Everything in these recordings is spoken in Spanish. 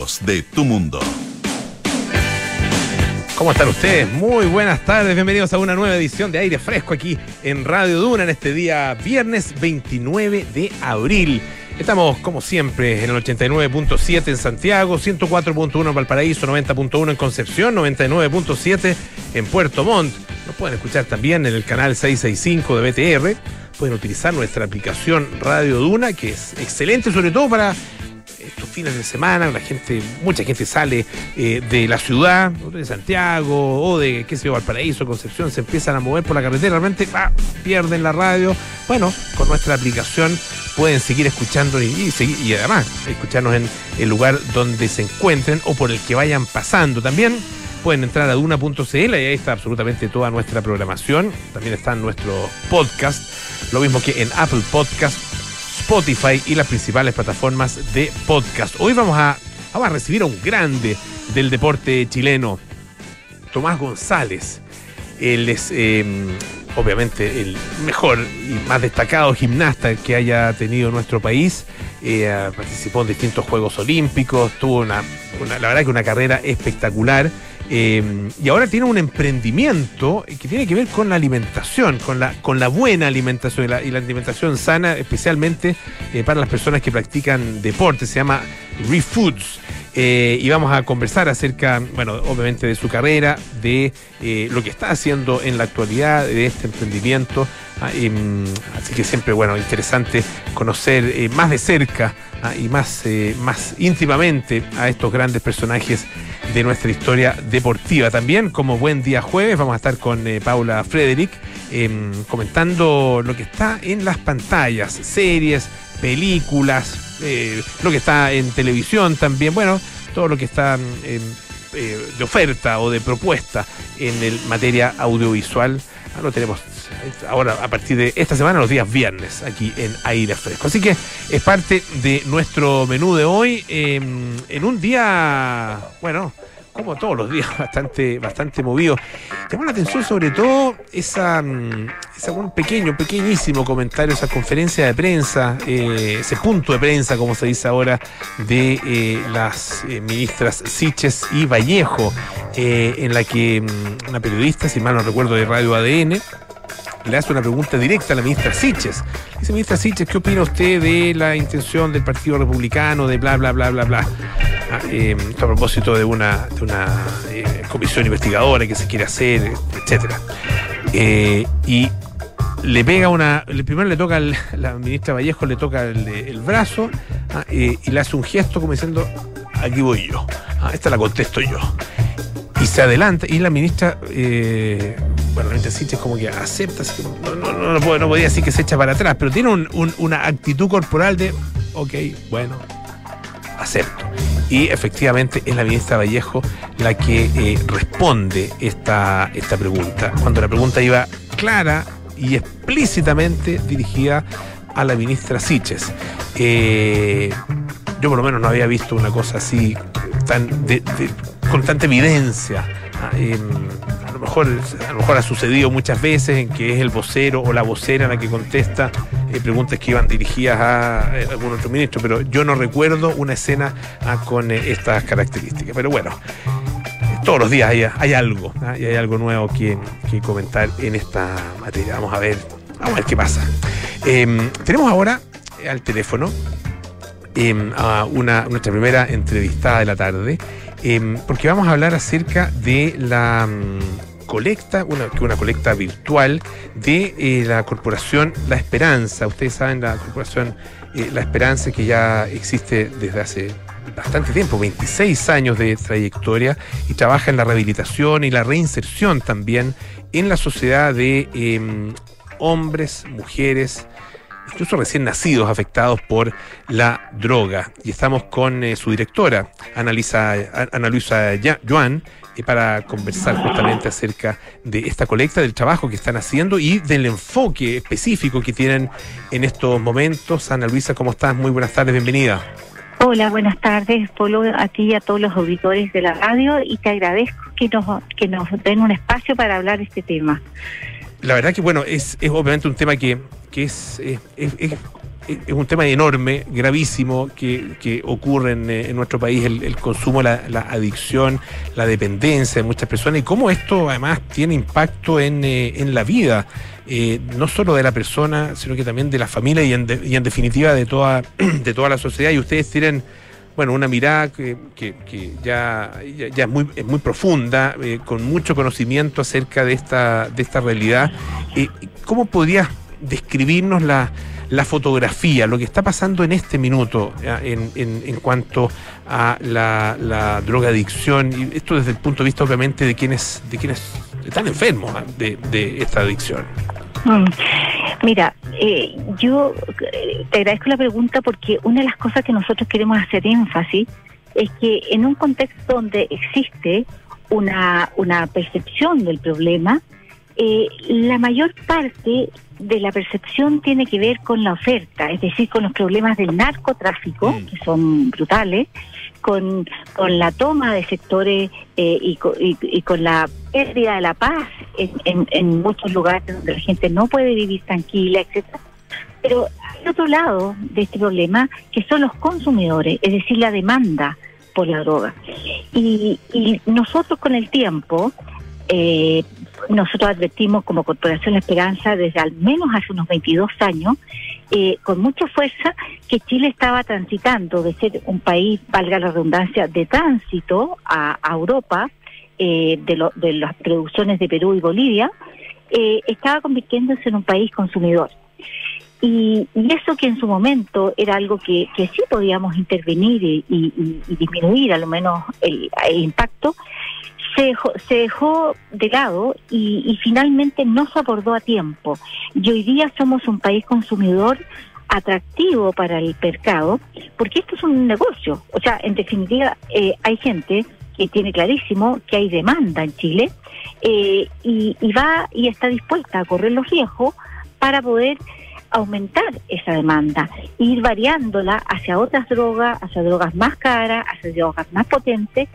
de tu mundo. ¿Cómo están ustedes? Muy buenas tardes, bienvenidos a una nueva edición de Aire Fresco aquí en Radio Duna en este día viernes 29 de abril. Estamos, como siempre, en el 89.7 en Santiago, 104.1 en Valparaíso, 90.1 en Concepción, 99.7 en Puerto Montt. Nos pueden escuchar también en el canal 665 de BTR. Pueden utilizar nuestra aplicación Radio Duna, que es excelente, sobre todo para estos fines de semana, la gente, mucha gente sale eh, de la ciudad, de Santiago o de, qué sé yo, Valparaíso, Concepción, se empiezan a mover por la carretera, realmente ah, pierden la radio. Bueno, con nuestra aplicación pueden seguir escuchando y, y además escucharnos en el lugar donde se encuentren o por el que vayan pasando. También pueden entrar a duna.cl y ahí está absolutamente toda nuestra programación. También están nuestros podcasts, lo mismo que en Apple Podcast Spotify y las principales plataformas de podcast. Hoy vamos a, recibir a un grande del deporte chileno, Tomás González. Él es em, obviamente el mejor y más destacado gimnasta que haya tenido nuestro país. Eh, participó en distintos Juegos Olímpicos, tuvo una, la verdad que una carrera espectacular. Em, y ahora tiene un emprendimiento que tiene que ver con la alimentación, con la, con la buena alimentación y la, alimentación sana, especialmente eh, para las personas que practican deporte. Se llama ReFoods. Eh, y vamos a conversar acerca, bueno, obviamente de su carrera, de eh, lo que está haciendo en la actualidad, de este emprendimiento. Ah, em, así que siempre, bueno, interesante conocer más de cerca ah, y más, más íntimamente a estos grandes personajes de nuestra historia deportiva. También, como buen día jueves, vamos a estar con eh, Paula Frederick em, comentando lo que está en las pantallas, series, películas, eh, lo que está en televisión también, bueno, todo lo que está em, eh, de oferta o de propuesta en el materia audiovisual. Ah, lo tenemos ahora a partir de esta semana, los días viernes, aquí en Aire Fresco. Así que es parte de nuestro menú de hoy, em, en un día, bueno, como todos los días, bastante, bastante movido. Llamó la atención sobre todo esa, mm, esa pequeño, pequeñísimo comentario, esa conferencia de prensa, eh, ese punto de prensa, como se dice ahora, de eh, las eh, ministras Siches y Vallejo, en la que mm, una periodista, si mal no recuerdo, de Radio ADN, le hace una pregunta directa a la ministra Siches. Dice, ministra Siches, ¿qué opina usted de la intención del Partido Republicano de bla, bla, bla, bla, bla? Ah, eh, a propósito de una, eh, comisión investigadora que se quiere hacer, etcétera. Eh, y le pega una. Primero le toca, al, la ministra Vallejo le toca el, brazo ah, y le hace un gesto como diciendo: aquí voy yo. Ah, esta la contesto yo. Se adelanta y la ministra bueno, es como que acepta, no, no, no, no, no podía decir que se echa para atrás, pero tiene una actitud corporal de, ok, bueno, acepto. Y efectivamente es la ministra Vallejo la que eh, responde esta, esta pregunta. Cuando la pregunta iba clara y explícitamente dirigida a la ministra Siches. Eh, yo por lo menos no había visto una cosa así tan con tanta evidencia. Ah, a, lo mejor, a lo mejor ha sucedido muchas veces en que es el vocero o la vocera la que contesta eh, preguntas que iban dirigidas a eh, algún otro ministro, pero yo no recuerdo una escena ah, con eh, estas características. Pero bueno, todos los días hay, algo, ah, y hay algo nuevo que, comentar en esta materia. Vamos a ver, vamos a ver qué pasa. Em, tenemos ahora al teléfono em, a una, nuestra primera entrevistada de la tarde. Em, porque vamos a hablar acerca de la mm, colecta, una, una colecta virtual de eh, la corporación La Esperanza. Ustedes saben, la corporación eh, La Esperanza que ya existe desde hace bastante tiempo, 26 años de trayectoria, y trabaja en la rehabilitación y la reinserción también en la sociedad de em, hombres, mujeres, incluso recién nacidos afectados por la droga. Y estamos con eh, su directora, Ana Luisa, Joan, eh, para conversar justamente acerca de esta colecta, del trabajo que están haciendo y del enfoque específico que tienen en estos momentos. Ana Luisa, ¿cómo estás? Muy buenas tardes, bienvenida. Hola, buenas tardes, Polo, a ti y a todos los auditores de la radio y te agradezco que nos, que nos den un espacio para hablar de este tema la verdad que, bueno, es, obviamente un tema que, es, es, es un tema enorme, gravísimo, que, que ocurre en, en, nuestro país, el, consumo, la, adicción, la dependencia de muchas personas y cómo esto además tiene impacto en, en la vida. Eh, no solo de la persona, sino que también de la familia y en, de, y en definitiva de toda, de toda la sociedad. Y ustedes tienen bueno, una mirada que, que, que ya, ya, es, muy, es muy profunda, eh, con mucho conocimiento acerca de esta, de esta realidad. Eh, ¿Cómo podrías describirnos la, la, fotografía, lo que está pasando en este minuto en, en, en, cuanto a la, la drogadicción? Y esto desde el punto de vista, obviamente, de quienes, de quienes están enfermos de, de esta adicción. Mm. Mira, eh, yo te agradezco la pregunta porque una de las cosas que nosotros queremos hacer énfasis es que en un contexto donde existe una, una percepción del problema, eh, la mayor parte de la percepción tiene que ver con la oferta, es decir, con los problemas del narcotráfico, mm. que son brutales, con, con la toma de sectores eh, y, y, y, con la pérdida de la paz en, en, en, muchos lugares donde la gente no puede vivir tranquila, etcétera. Pero hay otro lado de este problema que son los consumidores, es decir, la demanda por la droga. Y, y nosotros con el tiempo, eh, nosotros advertimos como Corporación Esperanza desde al menos hace unos 22 años, eh, con mucha fuerza, que Chile estaba transitando de ser un país, valga la redundancia, de tránsito a, Europa, eh, de, lo, de, las producciones de Perú y Bolivia, eh, estaba convirtiéndose en un país consumidor. Y, y, eso que en su momento era algo que, sí podíamos intervenir y, y, y disminuir a lo menos el impacto, se dejó, se dejó de lado y, finalmente no se abordó a tiempo. Y hoy día somos un país consumidor atractivo para el mercado, porque esto es un negocio. O sea, en definitiva, eh, hay gente que tiene clarísimo que hay demanda en Chile eh, y, y va y está dispuesta a correr los riesgos para poder aumentar esa demanda, ir variándola hacia otras drogas, hacia drogas más caras, hacia drogas más potentes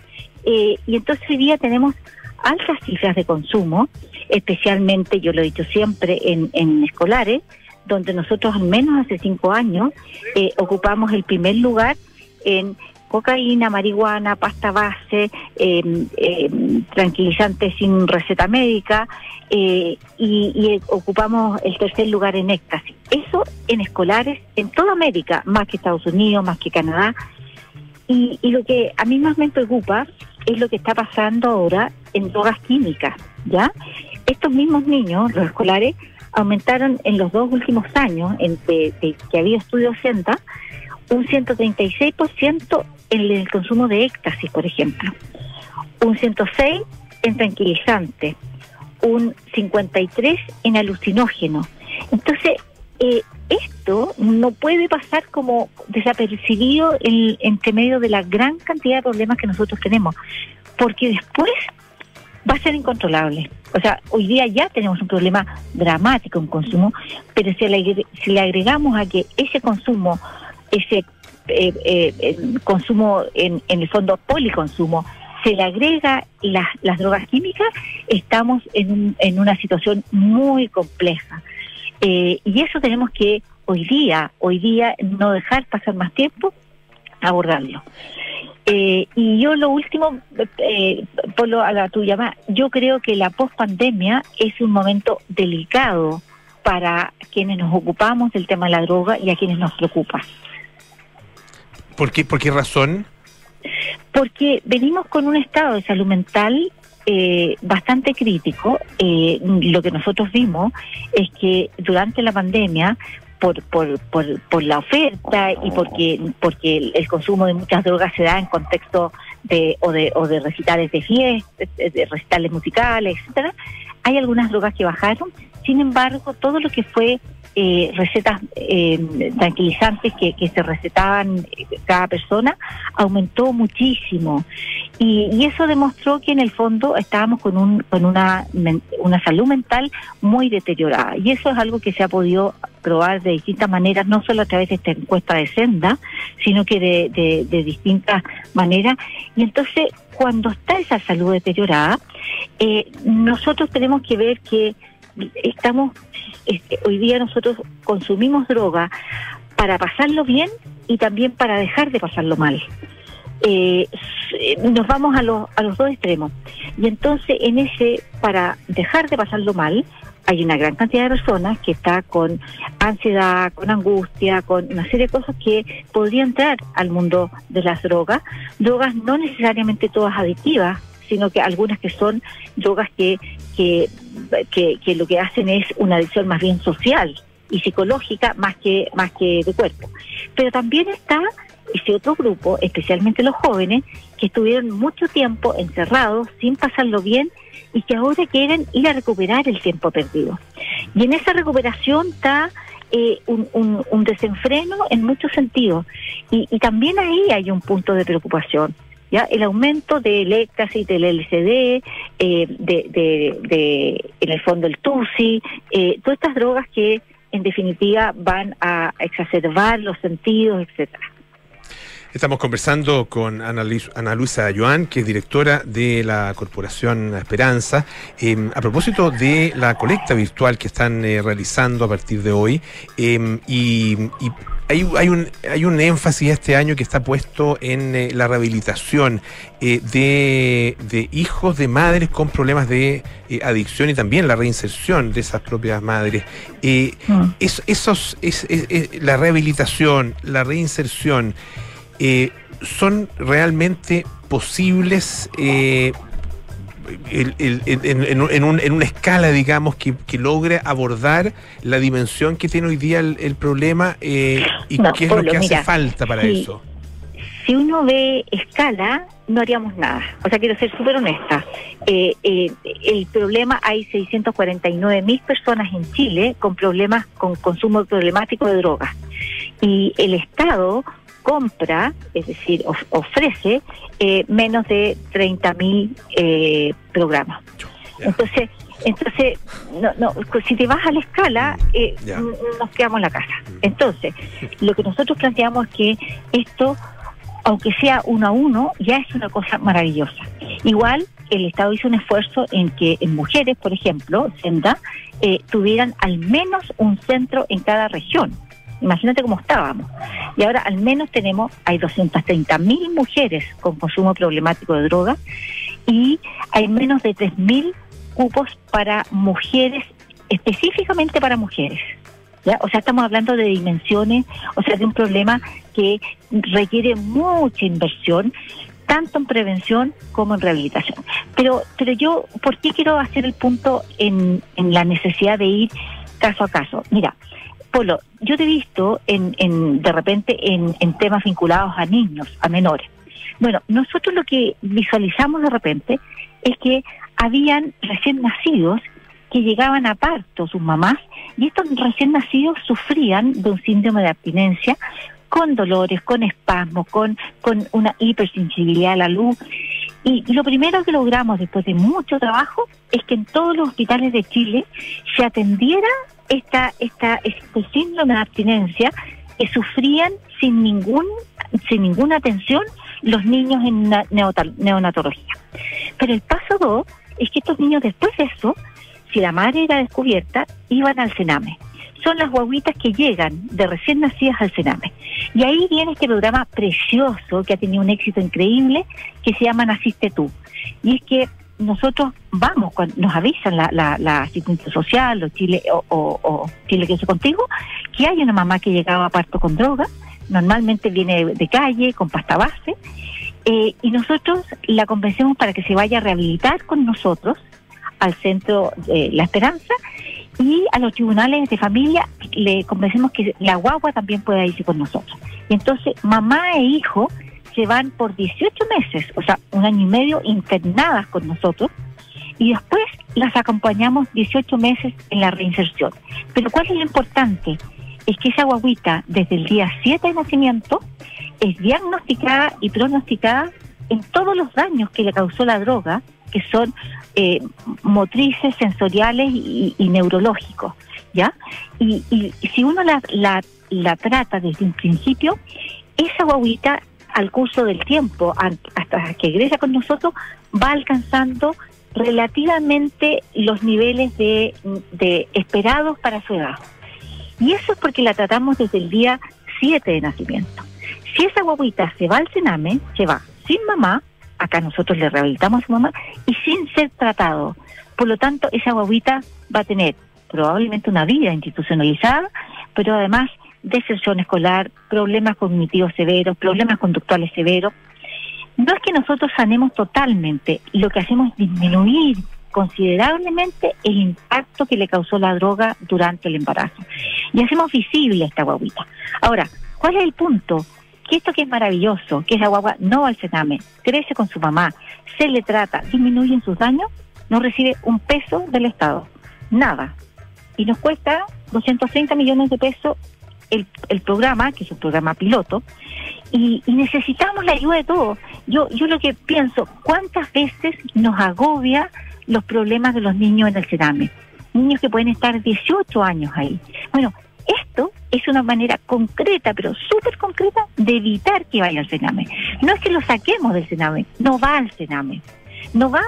eh, y entonces hoy día tenemos altas cifras de consumo, especialmente, yo lo he dicho siempre, en, en escolares, donde nosotros al menos hace cinco años eh, ocupamos el primer lugar en cocaína, marihuana, pasta base, eh, eh, tranquilizantes sin receta médica y, y, ocupamos el tercer lugar en éxtasis. Eso en escolares en toda América, más que Estados Unidos, más que Canadá. Y, y lo que a mí más me preocupa es lo que está pasando ahora en drogas químicas, ¿ya? Estos mismos niños, los escolares, aumentaron en los dos últimos años, en de, de, que había estudios CENTA, un 136% en el consumo de éxtasis, por ejemplo, un 106 en tranquilizante, un 53 en alucinógeno. Entonces, eh, esto no puede pasar como desapercibido en, entre medio de la gran cantidad de problemas que nosotros tenemos, porque después va a ser incontrolable. O sea, hoy día ya tenemos un problema dramático en consumo, pero si le, si le agregamos a que ese consumo, ese eh, eh, consumo en, en el fondo policonsumo, se le agrega las, las drogas químicas, estamos en, en una situación muy compleja. Eh, y eso tenemos que hoy día, hoy día no dejar pasar más tiempo, abordarlo. Eh, y yo lo último, eh, por lo, a la tu llamada, yo creo que la pospandemia es un momento delicado para quienes nos ocupamos del tema de la droga y a quienes nos preocupa. ¿Por qué, por qué razón? Porque venimos con un estado de salud mental eh, bastante crítico. Eh, lo que nosotros vimos es que durante la pandemia, por, por, por, por la oferta y porque, porque el, consumo de muchas drogas se da en contexto de, o, de, o de recitales de fiestas, de recitales musicales, etcétera, hay algunas drogas que bajaron. Sin embargo, todo lo que fue eh, recetas eh, tranquilizantes que, que, se recetaban cada persona aumentó muchísimo. Y, y, eso demostró que en el fondo estábamos con, un, con una, una salud mental muy deteriorada. Y eso es algo que se ha podido probar de distintas maneras, no solo a través de esta encuesta de senda, sino que de, de, de distintas maneras. Y entonces cuando está esa salud deteriorada, eh, nosotros tenemos que ver que estamos, este, hoy día nosotros consumimos droga para pasarlo bien y también para dejar de pasarlo mal. Eh, nos vamos a los, a los dos extremos. Y entonces en ese, para dejar de pasarlo mal, hay una gran cantidad de personas que está con ansiedad, con angustia, con una serie de cosas que podrían entrar al mundo de las drogas. Drogas no necesariamente todas adictivas, sino que algunas que son drogas que, que, que, lo que hacen es una adicción más bien social y psicológica más que, más que de cuerpo. Pero también está ese otro grupo, especialmente los jóvenes, que estuvieron mucho tiempo encerrados sin pasarlo bien y que ahora quieren ir a recuperar el tiempo perdido. Y en esa recuperación está eh, un, desenfreno en muchos sentidos. Y, también ahí hay un punto de preocupación. ¿Ya? El aumento del éxtasis, del LCD, eh, de, en el fondo el TUSI, eh, todas estas drogas que en definitiva van a exacerbar los sentidos, etcétera. Estamos conversando con Ana, Luisa Joan, que es directora de la Corporación Esperanza, em, a propósito de la colecta virtual que están eh, realizando a partir de hoy. Em, y, hay, un, hay un énfasis este año que está puesto en eh, la rehabilitación eh, de, hijos de madres con problemas de adicción y también la reinserción de esas propias madres. Mm. esos, es, la rehabilitación, la reinserción, eh, son realmente posibles eh, en, una escala, digamos, que, logre abordar la dimensión que tiene hoy día el, problema eh, y qué es lo que hace falta para eso. Si uno ve escala, no haríamos nada. O sea, quiero ser súper honesta. el problema, hay 649 mil personas en Chile con problemas, con consumo problemático de drogas. Y el Estado compra, es decir, ofrece eh, menos de 30.000 mil eh, programas. Entonces, entonces no, no, si te vas a la escala, eh, nos quedamos en la casa. Mm. Entonces, lo que nosotros planteamos es que esto, aunque sea uno a uno, ya es una cosa maravillosa. Igual, el Estado hizo un esfuerzo en que en mujeres, por ejemplo, Senda, eh, tuvieran al menos un centro en cada región. Imagínate cómo estábamos. Y ahora al menos tenemos, hay 230 mil mujeres con consumo problemático de drogas y hay menos de 3 mil cupos para mujeres, específicamente para mujeres. ¿Ya? O sea, estamos hablando de dimensiones, o sea, de un problema que requiere mucha inversión, tanto en prevención como en rehabilitación. Pero, pero yo, ¿por qué quiero hacer el punto en, en la necesidad de ir caso a caso? Mira, Polo, yo te he visto en, en de repente en, temas vinculados a niños, a menores. Bueno, nosotros lo que visualizamos de repente es que habían recién nacidos que llegaban a parto sus mamás y estos recién nacidos sufrían de un síndrome de abstinencia con dolores, con espasmos, con, con una hipersensibilidad a la luz. Y, y lo primero que logramos después de mucho trabajo es que en todos los hospitales de Chile se atendiera esta, esta, este síndrome de abstinencia que sufrían sin ningún sin ninguna atención los niños en neonatología. Pero el paso dos es que estos niños después de eso, si la madre era descubierta, iban al cename. Son las guaguitas que llegan de recién nacidas al cename. Y ahí viene este programa precioso que ha tenido un éxito increíble que se llama Naciste tú. Y es que nosotros vamos, cuando nos avisan la, la, la asistencia social o Chile, o, Chile que contigo, que hay una mamá que llegaba a parto con droga, normalmente viene de, calle, con pasta base, eh, y nosotros la convencemos para que se vaya a rehabilitar con nosotros al centro de La Esperanza y a los tribunales de familia le convencemos que la guagua también pueda irse con nosotros. Y entonces mamá e hijo se van por 18 meses, o sea, un año y medio internadas con nosotros, y después las acompañamos 18 meses en la reinserción. Pero ¿cuál es lo importante? Es que esa guaguita, desde el día 7 de nacimiento, es diagnosticada y pronosticada en todos los daños que le causó la droga, que son eh, motrices, sensoriales y, neurológicos, ¿ya? Y, y, si uno la, la, la trata desde un principio, esa guaguita al curso del tiempo, hasta que egresa con nosotros, va alcanzando relativamente los niveles de, esperados para su edad. Y eso es porque la tratamos desde el día siete de nacimiento. Si esa guaguita se va al cename, se va sin mamá, acá nosotros le rehabilitamos a su mamá, y sin ser tratado. Por lo tanto, esa guaguita va a tener probablemente una vida institucionalizada, pero además deserción escolar, problemas cognitivos severos, problemas conductuales severos. No es que nosotros sanemos totalmente, lo que hacemos es disminuir considerablemente el impacto que le causó la droga durante el embarazo. Y hacemos visible esta guaguita. Ahora, ¿cuál es el punto? Que esto que es maravilloso, que esa guagua no va al cename, crece con su mamá, se le trata, disminuyen sus daños, no recibe un peso del Estado. Nada. Y nos cuesta 230 millones de pesos el, el programa, que es un programa piloto, y, y, necesitamos la ayuda de todos. Yo, yo lo que pienso, ¿cuántas veces nos agobia los problemas de los niños en el Cerame. Niños que pueden estar 18 años ahí. Bueno, esto es una manera concreta, pero súper concreta, de evitar que vaya al Sename. No es que lo saquemos del Sename, no va al Sename. No va,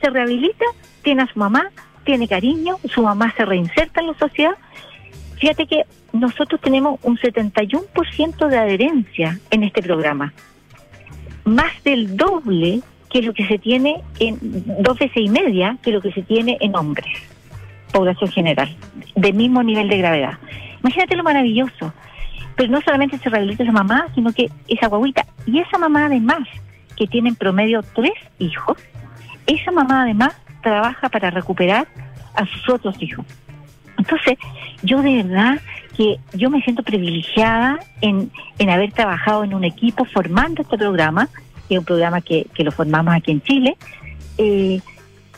se rehabilita, tiene a su mamá, tiene cariño, su mamá se reinserta en la sociedad. Fíjate que nosotros tenemos un 71% de adherencia en este programa. Más del doble que lo que se tiene en dos veces y media que lo que se tiene en hombres, población general, de mismo nivel de gravedad. Imagínate lo maravilloso. Pero no solamente se rehabilita esa mamá, sino que esa guaguita y esa mamá además, que tiene en promedio tres hijos, esa mamá además trabaja para recuperar a sus otros hijos. Entonces, yo de verdad que yo me siento privilegiada en, en haber trabajado en un equipo formando este programa que es un programa que, que lo formamos aquí en Chile, eh,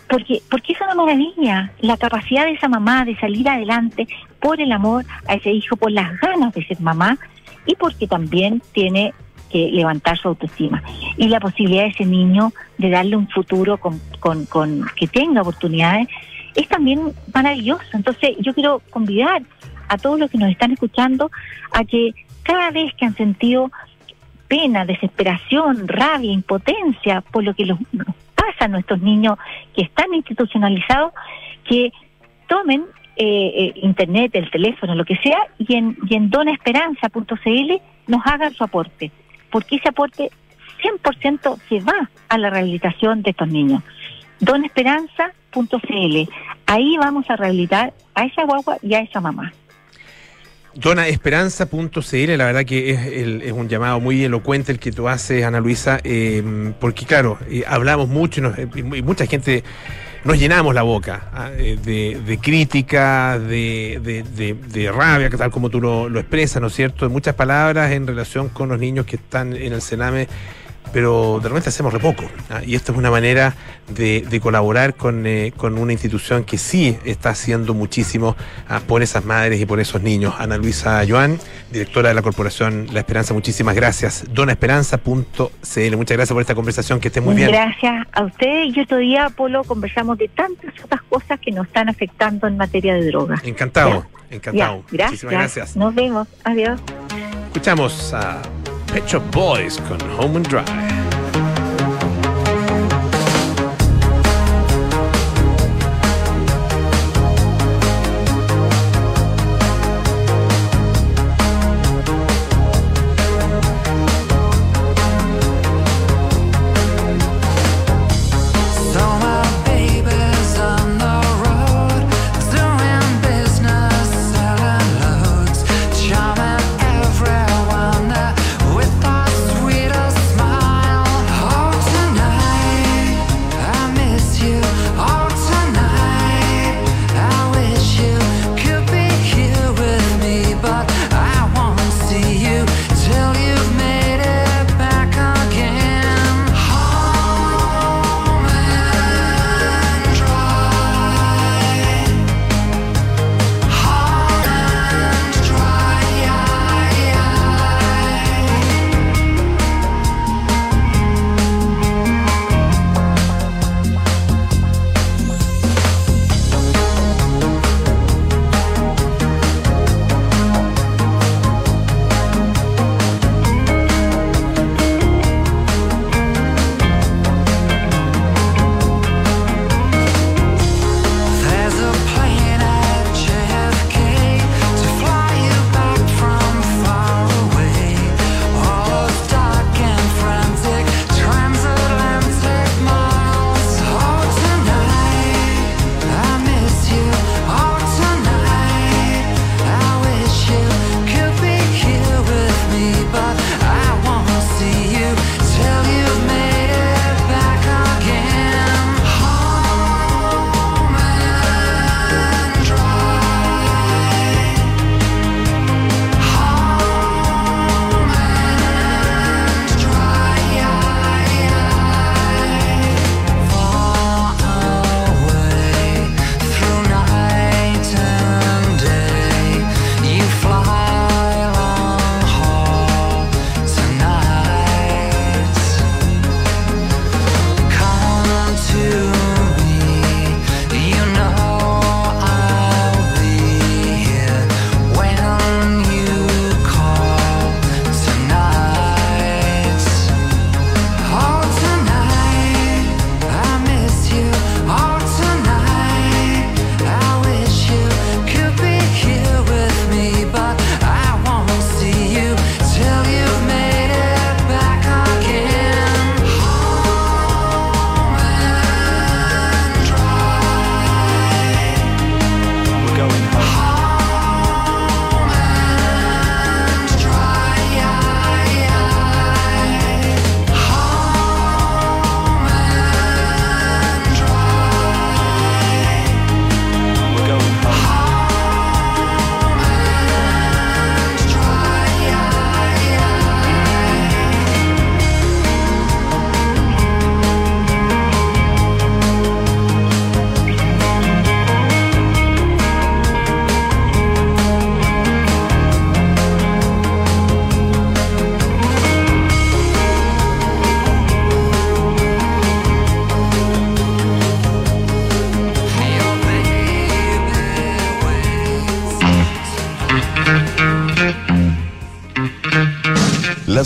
porque, porque es una maravilla la capacidad de esa mamá de salir adelante por el amor a ese hijo, por las ganas de ser mamá y porque también tiene que levantar su autoestima. Y la posibilidad de ese niño de darle un futuro con, con, con que tenga oportunidades es también maravilloso. Entonces yo quiero convidar a todos los que nos están escuchando a que cada vez que han sentido pena, desesperación, rabia, impotencia por lo que los, pasa a nuestros niños que están institucionalizados, que tomen eh, eh, internet, el teléfono, lo que sea, y en, y en donaesperanza.cl nos hagan su aporte, porque ese aporte 100% se va a la rehabilitación de estos niños. Ahí vamos a rehabilitar a esa guagua y a esa mamá. Donaesperanza.cl, la verdad que es, el, es, un llamado muy elocuente el que tú haces, Ana Luisa, eh, porque claro, eh, hablamos mucho y, nos, y, mucha gente nos llenamos la boca ¿eh? de, de, crítica, de, de, de, rabia, tal como tú lo, lo expresas, ¿no es cierto? Muchas palabras en relación con los niños que están en el Sename pero de repente hacemos re poco. ¿ah? Y esto es una manera de, de colaborar con, eh, con, una institución que sí está haciendo muchísimo ¿ah? por esas madres y por esos niños. Ana Luisa Joan, directora de la Corporación La Esperanza, muchísimas gracias. Donaesperanza.cl, muchas gracias por esta conversación, que esté muy bien. Gracias a usted y otro día, Polo, conversamos de tantas otras cosas que nos están afectando en materia de drogas. Encantado, ya. encantado. Ya. Gracias. Muchísimas gracias. Nos vemos, adiós. Escuchamos a Pet Shop Boys con Home and Drive.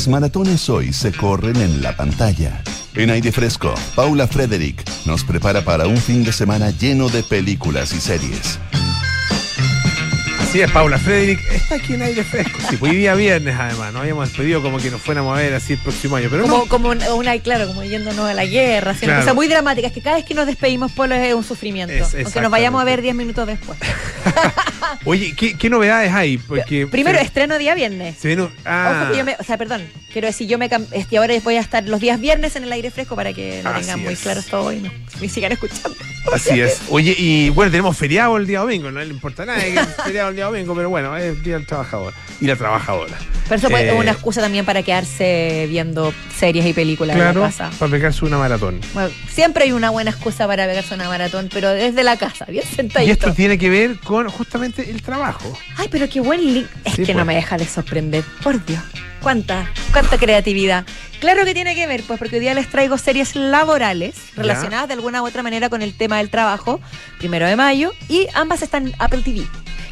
Las maratones hoy se corren en la pantalla. En aire fresco, Paula Frederick nos prepara para un fin de semana lleno de películas y series. Así es, Paula Frederick está aquí en aire fresco. Sí, pues hoy día viernes además, nos habíamos despedido como que nos fuéramos a ver así el próximo año, pero como, no. como una, claro, como yéndonos a la guerra, haciendo Claro. cosas muy dramáticas, que cada vez que nos despedimos, Polo, es un sufrimiento. Es- aunque nos vayamos a ver exactamente. 10 minutos después. Oye, ¿qué, qué novedades hay? Porque Primero, se, estreno día viernes. se ah, Ojo que yo me, o sea, perdón, quiero decir, yo me este, ahora voy a estar los días viernes en el aire fresco para que lo Así tengan muy es. claro todo y no, me sigan escuchando. Así es. Oye, y bueno, tenemos feriado el día domingo, no le importa nada que feriado el día domingo, pero bueno, es el día del trabajador y la trabajadora. Pero eso puede- Eh, es una excusa también para quedarse viendo series y películas en Claro, la casa. para pegarse una maratón. Bueno, siempre hay una buena excusa para pegarse una maratón, pero desde la casa, bien Y sentadito. esto tiene que ver con justamente el trabajo. Ay, pero qué buen link. Es Sí, que no pues. me deja de sorprender. Por Dios. Cuánta, cuánta creatividad. Claro que tiene que ver, pues porque hoy día les traigo series laborales relacionadas de alguna u otra manera con el tema del trabajo, primero de mayo, y ambas están en Apple TV. Y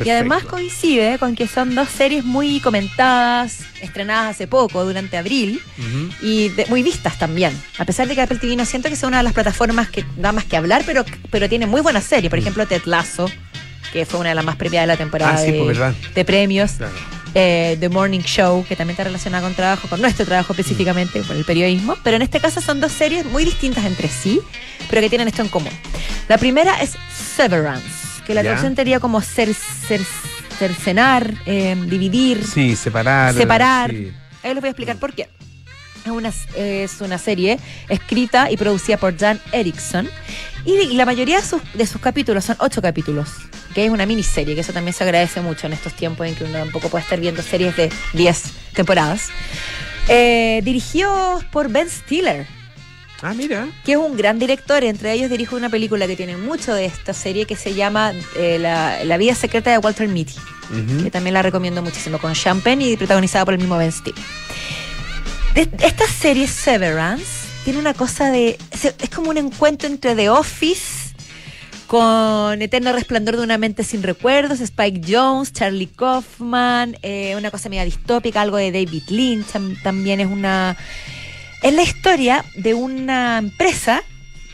Perfecto. además coincide con que son dos series muy comentadas, estrenadas hace poco, durante abril, Ujú. y de- muy vistas también. A pesar de que Apple TV no siento que sea una de las plataformas que da más que hablar, pero, pero tiene muy buenas series. Por Mm. ejemplo, Ted Lasso, que fue una de las más premiadas de la temporada Ah, sí, de, pues, de premios. Claro. Eh, The Morning Show, que también está relacionada con trabajo, con nuestro trabajo específicamente, por el periodismo. Pero en este caso son dos series muy distintas entre sí, pero que tienen esto en común. La primera es Severance, que la Ya. traducción sería como cer, cer- cercenar, eh, dividir. Sí, separar. Separar. sí. Ahí les voy a explicar por qué. Es una, es una serie escrita y producida por Jan Erickson. Y la mayoría de sus, de sus capítulos son ocho capítulos, que es una miniserie, que eso también se agradece mucho en estos tiempos en que uno tampoco puede estar viendo series de 10 temporadas. Eh, por Ben Stiller, Ah, mira. que es un gran director. Entre ellos dirijo una película que tiene mucho de esta serie que se llama eh, la, La vida secreta de Walter Mitty Ujú. que también la recomiendo muchísimo, con Champagne y protagonizada por el mismo Ben Stiller. Esta serie Severance tiene una cosa de... Es como un encuentro entre The Office con Eterno Resplandor de una mente sin recuerdos, Spike Jones, Charlie Kaufman, eh, una cosa media distópica, algo de David Lynch, tam- también es una... Es la historia de una empresa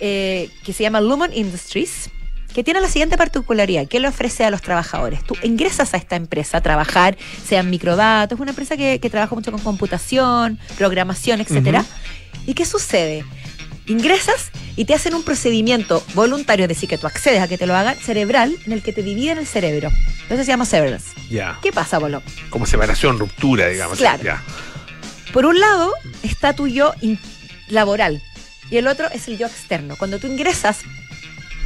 eh, que se llama Lumon Industries, que tiene la siguiente particularidad, que le ofrece a los trabajadores. Tú ingresas a esta empresa a trabajar, sean microdatos, una empresa que, que trabaja mucho con computación, programación, etcétera. ¿Y qué sucede? Ingresas y te hacen un procedimiento voluntario, es decir, que tú accedes a que te lo hagan, cerebral, en el que te dividen el cerebro. Entonces se llama severance. Ya. ¿Qué pasa, Bolo? Como separación, ruptura, digamos. Claro. Por un lado está tu yo laboral y el otro es el yo externo. Cuando tú ingresas,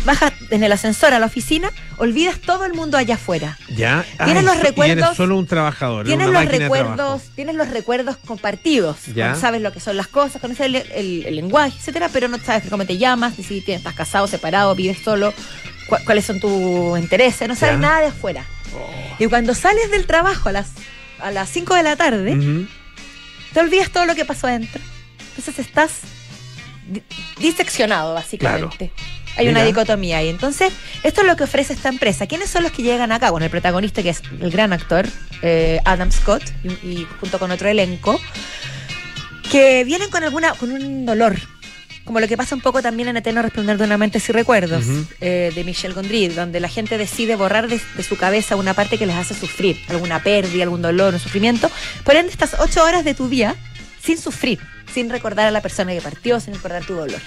bajas en el ascensor a la oficina, olvidas todo el mundo allá afuera. Ya. Tienes los y recuerdos- eres solo un trabajador. Tienes los recuerdos, tienes los recuerdos compartidos. Ya. Sabes lo que son las cosas, conoces el, el- el lenguaje, etcétera, pero no sabes cómo te llamas, si estás casado, separado, vives solo, cua- cuáles son tus intereses, no sabes Ya. nada de afuera. Y cuando sales del trabajo a las a las 5 de la tarde, te olvidas todo lo que pasó adentro. Entonces estás di- diseccionado, básicamente. Hay una dicotomía ahí. Entonces, esto es lo que ofrece esta empresa. ¿Quiénes son los que llegan acá? Bueno, el protagonista, que es el gran actor, eh, Adam Scott, y, y junto con otro elenco, que vienen con alguna, con un dolor. Como lo que pasa un poco también en Eterno Resplandor de una mente sin recuerdos, eh, de Michel Gondry, donde la gente decide borrar de, de su cabeza una parte que les hace sufrir, alguna pérdida, algún dolor, un sufrimiento. Por ende, estas ocho horas de tu día sin sufrir, sin recordar a la persona que partió, sin recordar tu dolor.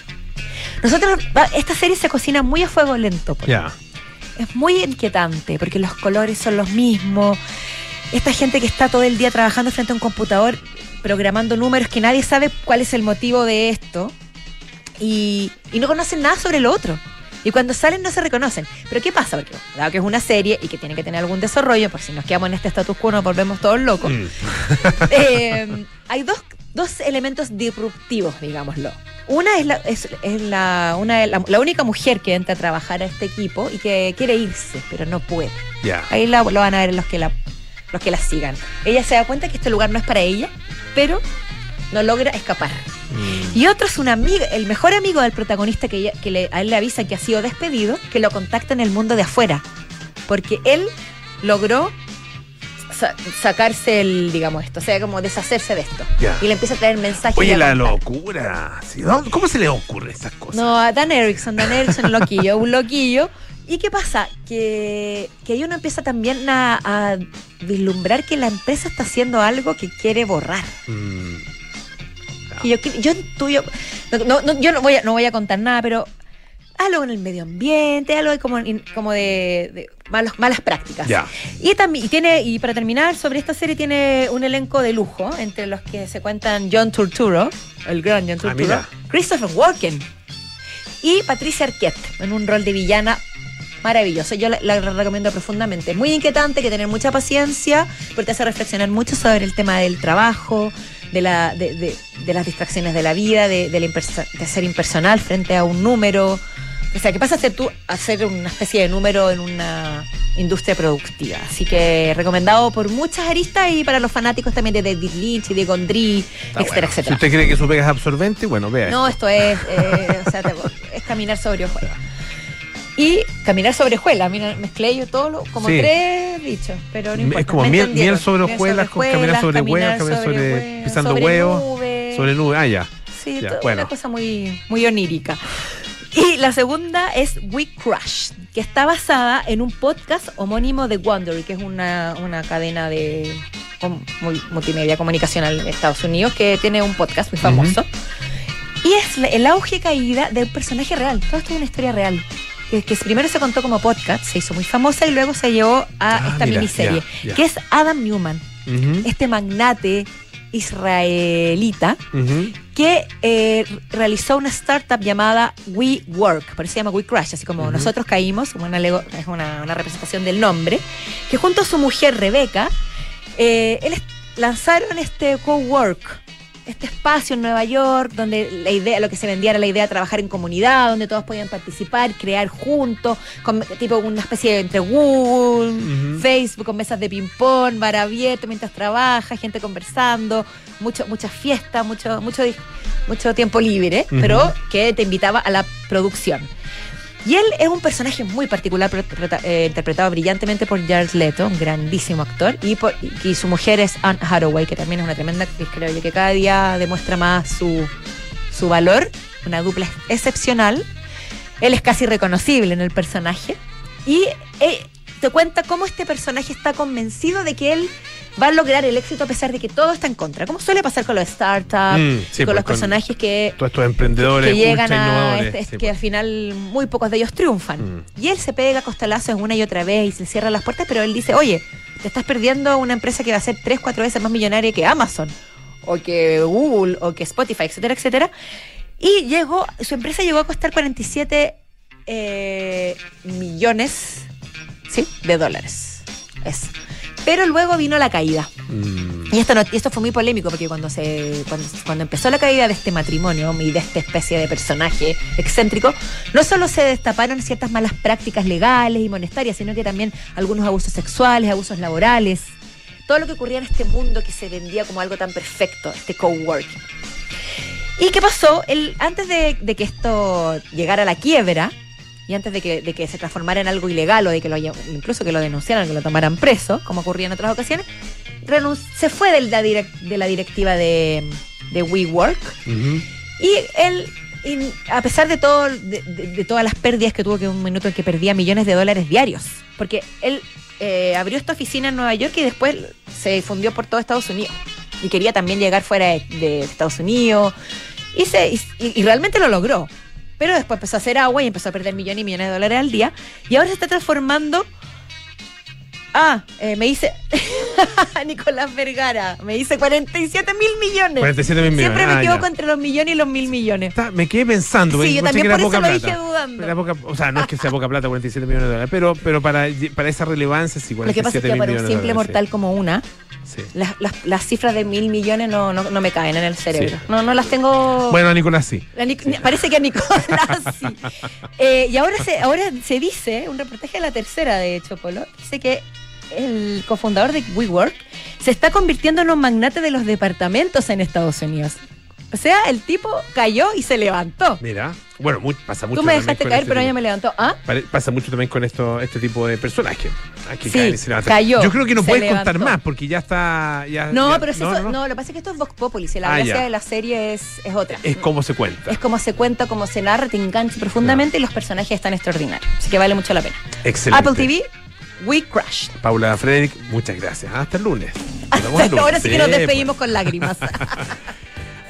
Nosotros, esta serie se cocina muy a fuego lento. por Ya. es muy inquietante porque los colores son los mismos. Esta gente que está todo el día trabajando frente a un computador, programando números que nadie sabe cuál es el motivo de esto y, y no conocen nada sobre lo otro. Y cuando salen no se reconocen. Pero ¿qué pasa? Porque dado que es una serie y que tiene que tener algún desarrollo, por si nos quedamos en este status quo nos volvemos todos locos, Mm. eh, hay dos, dos elementos disruptivos, digámoslo. Una es, la, es, es la, una, de la, la única mujer que entra a trabajar a este equipo y que quiere irse, pero no puede. Ahí la- lo van a ver los que, la, los que la sigan. Ella se da cuenta que este lugar no es para ella, pero no logra escapar. Mm. Y otro es un amigo, el mejor amigo del protagonista que, ella- que le- a él le avisa que ha sido despedido, que lo contacta en el mundo de afuera. Porque él logró sa- sacarse el, digamos, esto, o sea, como deshacerse de esto. Ya. Y le empieza a traer mensajes. Oye, la locura. Sí, ¿dónde- ¿Cómo se le ocurre estas cosas? No, a Dan Erickson, Dan Erickson, un loquillo, un loquillo. ¿Y qué pasa? Que, que ahí uno empieza también a, a vislumbrar que la empresa está haciendo algo que quiere borrar. Mm, Y yo, yo intuyo, no, no, yo no voy, a, no voy a contar nada, pero algo en el medio ambiente, algo como, como de, de malos, malas prácticas. Y también y tiene y para terminar sobre esta serie tiene un elenco de lujo entre los que se cuentan John Turturro, el gran John Turturro, mira. Christopher Walken y Patricia Arquette en un rol de villana maravilloso. Yo la, la recomiendo profundamente. Muy inquietante, que tener mucha paciencia, porque te hace reflexionar mucho sobre el tema del trabajo, de, la, de, de- de las distracciones de la vida, de, de la de ser impersonal frente a un número. O sea, ¿qué pasa ser tú a ser una especie de número en una industria productiva? Así que recomendado por muchas aristas y para los fanáticos también de David Lynch y de Gondry, etcétera, bueno. Si etcétera. usted cree que su pega es absorbente, bueno, vea. No, esto es, eh, o sea, te- es caminar sobre hojuelas. Y caminar sobre hojuelas. Mira, mezclé yo todo, lo- como Sí. tres dichos, pero no Es importa. como me miel- miel sobre hojuelas, con caminar sobre huevas, caminar sobre- pisando sobre huevos, nubes. Sobre nube. Ah, ya. Sí, Ya, todo bueno. una cosa muy, muy onírica. Y la segunda es We Crush, que está basada en un podcast homónimo de Wondery, que es una, una cadena de com- muy- multimedia comunicacional de Estados Unidos, que tiene un podcast muy famoso. Y es la- el auge y caída de un personaje real. Todo esto es una historia real. Que, que primero se contó como podcast, se hizo muy famosa y luego se llevó a Ah, esta mira, miniserie, que es Adam Newman, este magnate israelita. Que eh, realizó una startup llamada WeWork, por eso se llama We Crash, así como nosotros caímos, como una lego- es una, una representación del nombre, que junto a su mujer Rebeca, eh, él lanzaron este cowork, este espacio en Nueva York, donde la idea, lo que se vendía era la idea de trabajar en comunidad, donde todos podían participar, crear juntos, con, tipo una especie de entre Google. Facebook, con mesas de ping-pong, bar abierto mientras trabaja, gente conversando, mucho, muchas fiestas, mucho, mucho, mucho tiempo libre, pero que te invitaba a la producción. Y él es un personaje muy particular, eh, interpretado brillantemente por Jared Leto, un grandísimo actor, y su mujer es Anne Hathaway, que también es una tremenda actriz, creo yo, que cada día demuestra más su, su valor, una dupla excepcional. Él es casi reconocible en el personaje. Y eh, te cuenta cómo este personaje está convencido de que él va a lograr el éxito a pesar de que todo está en contra. Como suele pasar con los startups, Mm, sí, con pues, los personajes que, Todos estos emprendedores que llegan a este- es sí, que pues. al final muy pocos de ellos triunfan. Mm. Y él se pega costalazos una y otra vez y se cierra las puertas, pero él dice, oye, te estás perdiendo una empresa que va a ser tres, cuatro veces más millonaria que Amazon, o que Google, o que Spotify, etcétera, etcétera. Y llegó, su empresa llegó a costar 47 eh, millones ¿sí? de dólares. Eso. Pero luego vino la caída. Mm. Y esto, no- esto fue muy polémico porque cuando, se, cuando, cuando empezó la caída de este matrimonio y de esta especie de personaje excéntrico, no solo se destaparon ciertas malas prácticas legales y monetarias, sino que también algunos abusos sexuales, abusos laborales, todo lo que ocurría en este mundo que se vendía como algo tan perfecto, este coworking. ¿Y qué pasó? Antes de, de que esto llegara a la quiebra, y antes de que, de que se transformara en algo ilegal o de que lo haya- incluso que lo denunciaran, que lo tomaran preso, como ocurría en otras ocasiones, se fue de la, direc- de la directiva de, de WeWork. Y él, a pesar de todo, de, de- de todas las pérdidas que tuvo, que un minuto en que perdía millones de dólares diarios, porque él eh, abrió esta oficina en Nueva York y después se difundió por todo Estados Unidos. Y quería también llegar fuera de, de Estados Unidos. Y, se, y, y realmente lo logró. Pero después empezó a hacer agua y empezó a perder millones y millones de dólares al día y ahora se está transformando. Ah, eh, me dice Nicolás Vergara, me dice 47 mil millones. 47 mil millones. Siempre me Ah, equivoco ya. entre los millones y los mil millones. Está- me quedé pensando. Sí, yo también por eso lo plata. dije dudando. Era poca- o sea, no es que sea poca plata, 47 millones de dólares, pero, pero para, para esa relevancia sí, 47 Lo que pasa es que para un millones simple dólares, mortal como una, sí. Las, las- las cifras de mil millones no, no, no me caen en el cerebro. Sí. No, no las tengo. Bueno, a Nicolás sí. Parece que a Nicolás sí. Eh, y ahora se, ahora se dice, un reportaje de la tercera, de hecho, Polo, dice que el cofundador de WeWork se está convirtiendo en un magnate de los departamentos en Estados Unidos. O sea, el tipo cayó y se levantó. Mira, bueno, mu- pasa mucho. Tú me dejaste caer, este pero tipo- ella me levantó. ¿Ah? Pasa mucho también con esto, este tipo de personajes. Hay que Sí, caer y se cayó, Yo creo que no puedes contar más porque ya está. Ya, No, ya- pero si eso, no, lo que pasa es que esto es Vox Populi. Si la Ah, gracia ya. de la serie es, es otra. Es como se cuenta. Es como se cuenta, como se narra, te engancha profundamente y los personajes están extraordinarios. Así que vale mucho la pena. Excelente. Apple TV, We Crashed. Paula Frederick, muchas gracias. Hasta el lunes. Vemos el lunes. Ahora sí que nos pues. despedimos con lágrimas.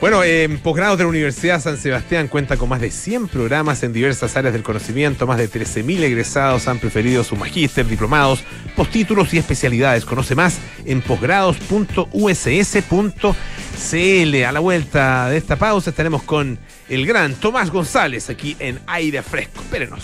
Bueno, en posgrados de la Universidad San Sebastián cuenta con más de 100 programas en diversas áreas del conocimiento. Más de 13.000 egresados han preferido su magíster, diplomados, postítulos y especialidades. Conoce más en posgrados.uss.cl. A la vuelta de esta pausa estaremos con el gran Tomás González aquí en Aire Fresco. Espérenos.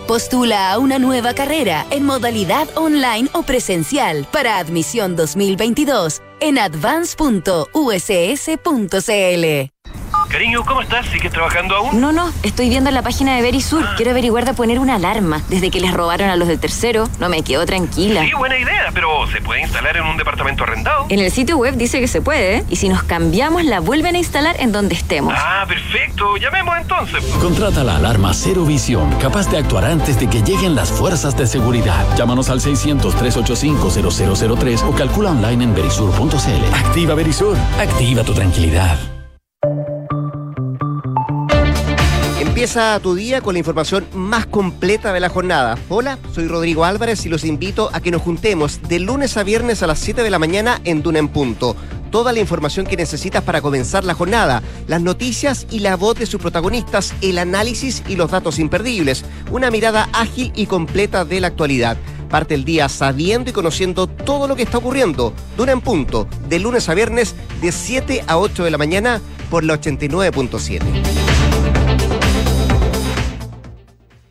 Postula a una nueva carrera en modalidad online o presencial para admisión 2022 en advance.uss.cl. Cariño, ¿cómo estás? ¿Sigues trabajando aún? No, no, estoy viendo la página de Verisur. Quiero averiguar de poner una alarma. Desde que les robaron a los del tercero, no me quedo tranquila. Sí, buena idea, pero ¿se puede instalar en un departamento arrendado? En el sitio web dice que se puede, ¿eh? y si nos cambiamos la vuelven a instalar en donde estemos. Ah, perfecto. Llamemos entonces. Contrata la alarma Cero Visión, capaz de actuar antes de que lleguen las fuerzas de seguridad. Llámanos al 600-385-0003 o calcula online en verisur.cl. Activa Verisur. Activa tu tranquilidad. Empieza tu día con la información más completa de la jornada. Hola, soy Rodrigo Álvarez y los invito a que nos juntemos de lunes a viernes a las 7 de la mañana en Duna en Punto. Toda la información que necesitas para comenzar la jornada, las noticias y la voz de sus protagonistas, el análisis y los datos imperdibles, una mirada ágil y completa de la actualidad. Parte el día sabiendo y conociendo todo lo que está ocurriendo. Duna en Punto, de lunes a viernes, de 7 a 8 de la mañana por la 89.7.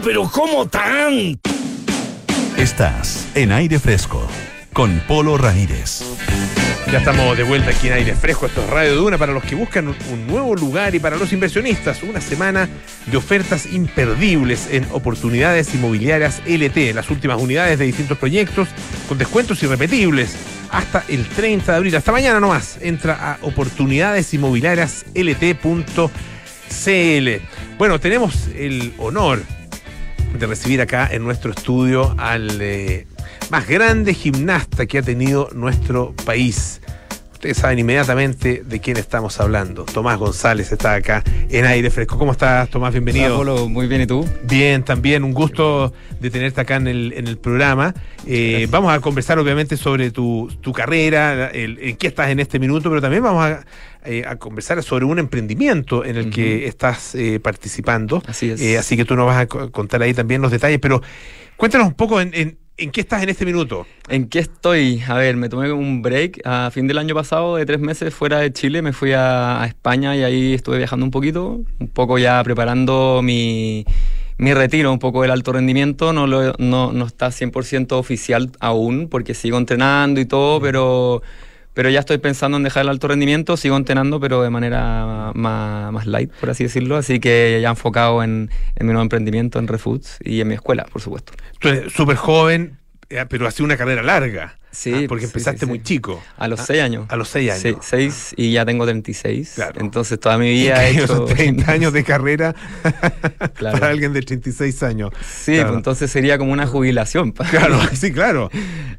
pero ¿cómo tan? Estás en aire fresco con Polo Ramírez. Ya estamos de vuelta aquí en aire fresco. Esto es Radio Duna para los que buscan un, un nuevo lugar y para los inversionistas. Una semana de ofertas imperdibles en oportunidades inmobiliarias LT. Las últimas unidades de distintos proyectos con descuentos irrepetibles hasta el 30 de abril. Hasta mañana nomás. Entra a oportunidadesinmobiliariaslt.cl. Bueno, tenemos el honor de recibir acá en nuestro estudio al eh, más grande gimnasta que ha tenido nuestro país. Ustedes saben inmediatamente de quién estamos hablando. Tomás González está acá en aire fresco. ¿Cómo estás, Tomás? Bienvenido. Hola, muy bien, ¿y tú? Bien, también un gusto de tenerte acá en el, en el programa. Eh, vamos a conversar obviamente sobre tu, tu carrera, el- en qué estás en este minuto, pero también vamos a, eh, a conversar sobre un emprendimiento en el que estás eh, participando. Así es. Así que tú nos vas a co- contar ahí también los detalles, pero cuéntanos un poco en, en- en qué estás en este minuto. ¿En qué estoy? A ver, me tomé un break a fin del año pasado de tres meses fuera de Chile. Me fui a, España y ahí estuve viajando un poquito, un poco ya preparando mi, mi retiro, un poco del alto rendimiento. No, lo, no, no está 100% oficial aún porque sigo entrenando y todo, pero, pero ya estoy pensando en dejar el alto rendimiento. Sigo entrenando, pero de manera más, más light, por así decirlo. Así que ya enfocado en, en mi nuevo emprendimiento, en Refoods y en mi escuela, por supuesto. Tú eres súper joven, eh, pero has sido una carrera larga. Sí, Ah, porque empezaste sí, sí. muy chico. A los Ah, 6 años. A los 6 años. Sí, 6 y ya tengo 36. Claro. Entonces toda mi vida he hecho... son 30 años de carrera Claro. para alguien de 36 años. Sí, Claro. pues entonces sería como una jubilación. Claro, sí, claro.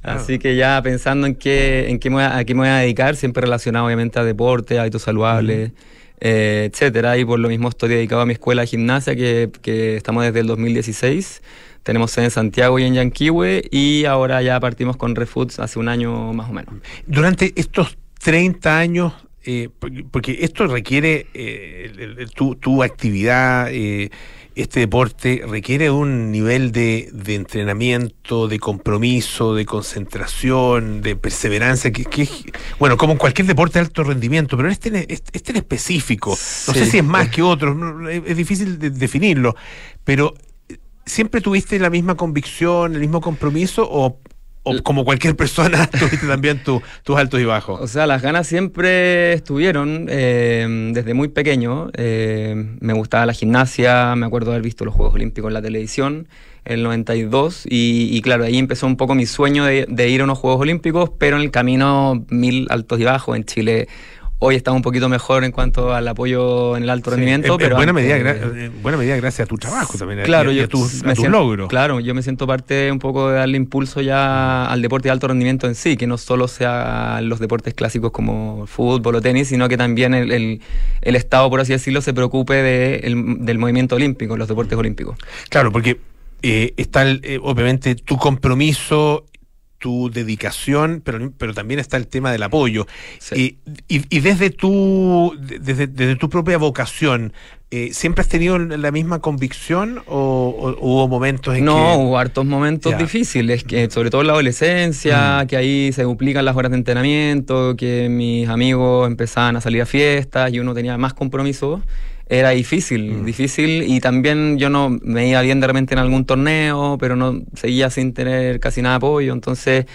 Así que ya pensando en qué, en qué me voy a, a qué me voy a dedicar, siempre relacionado obviamente a deporte, hábitos saludables, eh, etcétera. Y por lo mismo estoy dedicado a mi escuela de gimnasia, que, que estamos desde el 2016. Tenemos sede en Santiago y en Yanquihue, y ahora ya partimos con Refoods hace un año más o menos. Durante estos 30 años, eh, porque, esto requiere eh, el- el- tu, tu actividad, eh, este deporte requiere un nivel de, de entrenamiento, de compromiso, de concentración, de perseverancia, que, que es, bueno, como en cualquier deporte de alto rendimiento, pero este, este este en específico, no sé si es más que otros, no, es, es difícil de- definirlo, pero ¿siempre tuviste la misma convicción, el mismo compromiso o... O como cualquier persona, tuviste también tu- tus altos y bajos. O sea, las ganas siempre estuvieron eh, desde muy pequeño. eh, me gustaba la gimnasia, me acuerdo haber visto los Juegos Olímpicos en la televisión en el 92 y, y claro, ahí empezó un poco mi sueño de, de ir a unos Juegos Olímpicos, pero en el camino mil altos y bajos en Chile. Hoy está un poquito mejor en cuanto al apoyo en el alto Sí, rendimiento, en- en pero buena, antes- medida, gra- en buena medida gracias a tu trabajo también y a- Claro, y a, yo tus, a tus siento- logros. Claro, yo me siento parte un poco de darle impulso ya al deporte de alto rendimiento en sí, que no solo sea los deportes clásicos como fútbol o tenis, sino que también el, el- el Estado, por así decirlo, se preocupe de el- del movimiento olímpico, los deportes olímpicos. Claro, porque eh, está el, eh, obviamente tu compromiso, tu dedicación, pero, pero también está el tema del apoyo. Y, y- y desde tu, de- desde, desde tu propia vocación, eh, ¿siempre has tenido la misma convicción o, o- hubo momentos en No, que... hubo hartos momentos difíciles, que sobre todo en la adolescencia, que ahí se duplican las horas de entrenamiento, que mis amigos empezaban a salir a fiestas y uno tenía más compromiso. Era difícil, difícil y también yo no me iba bien de repente en algún torneo, pero no seguía sin tener casi nada de apoyo, entonces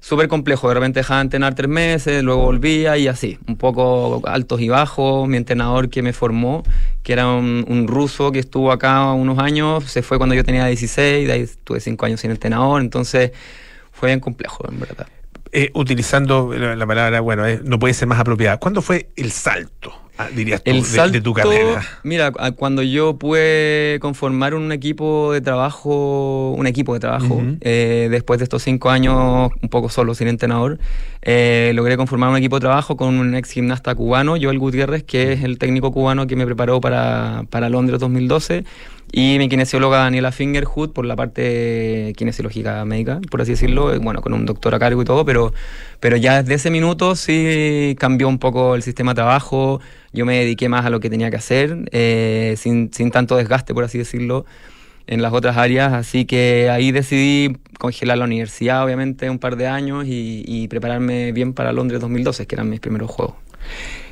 súper complejo, de repente dejaba de entrenar tres meses, luego volvía y así, un poco altos y bajos, mi entrenador que me formó, que era un, un ruso que estuvo acá unos años, se fue cuando yo tenía 16, de ahí estuve cinco años sin entrenador, entonces fue bien complejo, en verdad. Eh, utilizando la, la palabra, bueno, eh, no puede ser más apropiada. ¿Cuándo fue el salto, ah, dirías tú, El de- salto, de, tu carrera? Mira, cuando yo pude conformar un equipo de trabajo, un equipo de trabajo, eh, después de estos cinco años un poco solo, sin entrenador, eh, logré conformar un equipo de trabajo con un ex gimnasta cubano, Joel Gutiérrez, que es el técnico cubano que me preparó para, para Londres 2012. Y mi kinesióloga Daniela Fingerhut por la parte kinesiológica médica, por así decirlo, eh, bueno, con un doctor a cargo y todo, pero, pero ya desde ese minuto sí cambió un poco el sistema de trabajo, yo me dediqué más a lo que tenía que hacer, eh, sin, sin tanto desgaste, por así decirlo, en las otras áreas, así que ahí decidí congelar la universidad, obviamente, un par de años y, y prepararme bien para Londres 2012, que eran mis primeros juegos.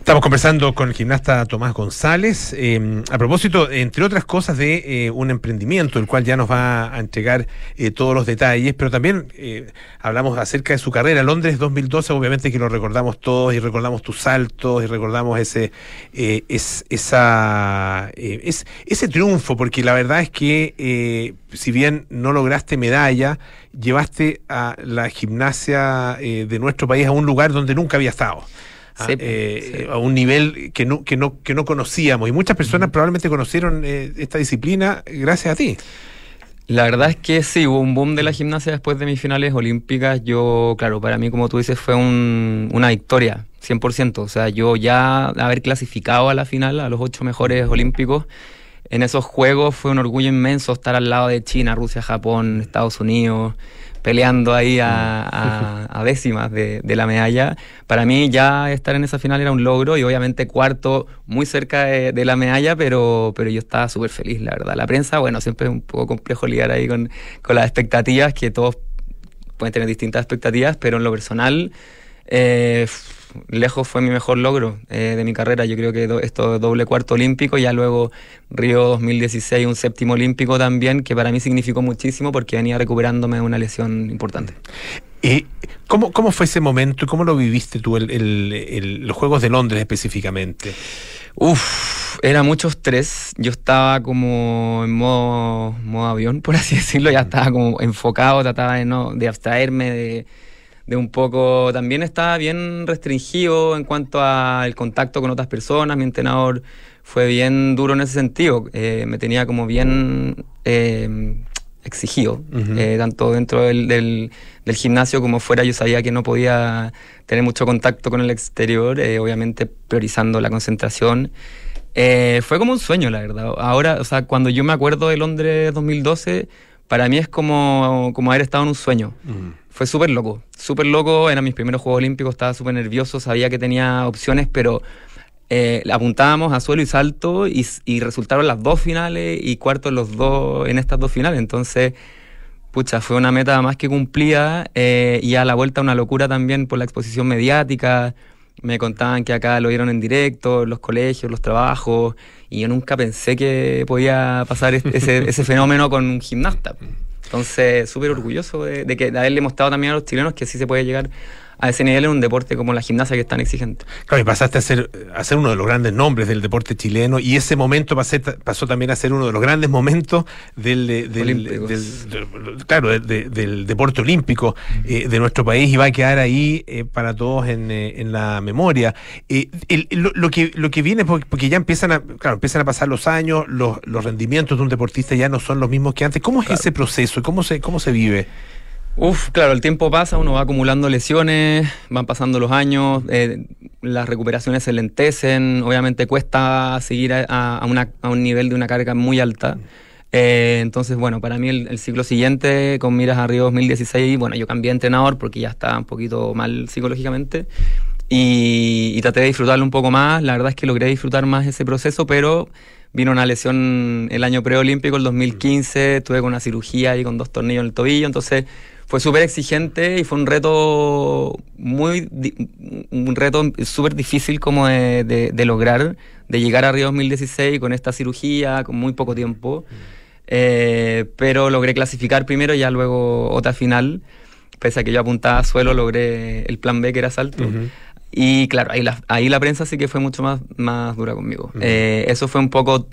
Estamos conversando con el gimnasta Tomás González, eh, a propósito, entre otras cosas, de eh, un emprendimiento, el cual ya nos va a entregar eh, todos los detalles, pero también eh, hablamos acerca de su carrera. Londres 2012, obviamente que lo recordamos todos y recordamos tus saltos y recordamos ese, eh, es, esa, es, ese triunfo, porque la verdad es que si bien no lograste medalla, llevaste a la gimnasia de nuestro país a un lugar donde nunca había estado a, Sí, eh, a un nivel que no, que no, que no conocíamos. Y muchas personas probablemente conocieron eh, esta disciplina gracias a ti. La verdad es que sí, hubo un boom de la gimnasia después de mis finales olímpicas. Yo, claro, para mí, como tú dices, fue un- una victoria, 100%. O sea, yo ya haber clasificado a la final, a los ocho mejores olímpicos, en esos juegos fue un orgullo inmenso estar al lado de China, Rusia, Japón, Estados Unidos, peleando ahí a, a- a décimas de, de la medalla. Para mí ya estar en esa final era un logro y obviamente cuarto muy cerca de, de la medalla, pero, pero yo estaba súper feliz, la verdad. La prensa, bueno, siempre es un poco complejo lidiar ahí con, con las expectativas, que todos pueden tener distintas expectativas, pero en lo personal, eh, lejos fue mi mejor logro eh, de mi carrera. Yo creo que do- esto doble cuarto olímpico, ya luego Río 2016, un séptimo olímpico también, que para mí significó muchísimo porque venía recuperándome de una lesión importante. Eh, ¿cómo, ¿Cómo fue ese momento y cómo lo viviste tú, el- el- el- los Juegos de Londres específicamente? Uf, era mucho estrés. Yo estaba como en modo, modo avión, por así decirlo. Ya estaba como enfocado, trataba de, no, de abstraerme de, de un poco. También estaba bien restringido en cuanto al contacto con otras personas. Mi entrenador fue bien duro en ese sentido. Eh, me tenía como bien eh, exigido, eh, tanto dentro del, del- del gimnasio como fuera. Yo sabía que no podía tener mucho contacto con el exterior, obviamente priorizando la concentración. Fue como un sueño, la verdad. Ahora, o sea, cuando yo me acuerdo de Londres 2012, para mí es como, como haber estado en un sueño. Fue súper loco, súper loco. Eran mis primeros Juegos Olímpicos, estaba súper nervioso, sabía que tenía opciones, pero eh, apuntábamos a suelo y salto y, resultaron las dos finales y cuarto en los dos en estas dos finales. Entonces, pucha, fue una meta más que cumplida eh, y a la vuelta una locura también por la exposición mediática. Me contaban que acá lo vieron en directo, los colegios, los trabajos, y yo nunca pensé que podía pasar es- ese, ese fenómeno con un gimnasta. Entonces, súper orgulloso de, de que de haberle mostrado también a los chilenos que sí se puede llegar a ese nivel en un deporte como la gimnasia que es tan exigente. Claro, y pasaste a ser, a ser uno de los grandes nombres del deporte chileno y ese momento pasé- pasó también a ser uno de los grandes momentos del, del, Olímpicos. del- del- claro, de- de- del deporte olímpico eh, de nuestro país y va a quedar ahí eh, para todos en, eh, en la memoria. El- lo, lo que, lo que viene, porque, porque ya empiezan a, claro, empiezan a pasar los años, los, los rendimientos de un deportista ya no son los mismos que antes. ¿Cómo es ese proceso y cómo se, cómo se vive? Uf, claro, el tiempo pasa, uno va acumulando lesiones, van pasando los años, eh, las recuperaciones se lentecen, obviamente cuesta seguir a, un nivel de una carga muy alta. Eh, entonces, bueno, para mí el, el ciclo siguiente, con miras a Río 2016, bueno, yo cambié de entrenador porque ya estaba un poquito mal psicológicamente y, y traté de disfrutarlo un poco más. La verdad es que logré disfrutar más ese proceso, pero vino una lesión el año preolímpico, el 2015, tuve con una cirugía y con dos tornillos en el tobillo, entonces fue súper exigente y fue un reto muy, un reto súper difícil como de, de- de lograr, de llegar a Río 2016 con esta cirugía, con muy poco tiempo. Eh, pero logré clasificar primero y ya luego otra final. Pese a que yo apuntaba a suelo, logré el plan B que era salto. Y claro, ahí la, ahí la prensa sí que fue mucho más, más dura conmigo. Eh, eso fue un poco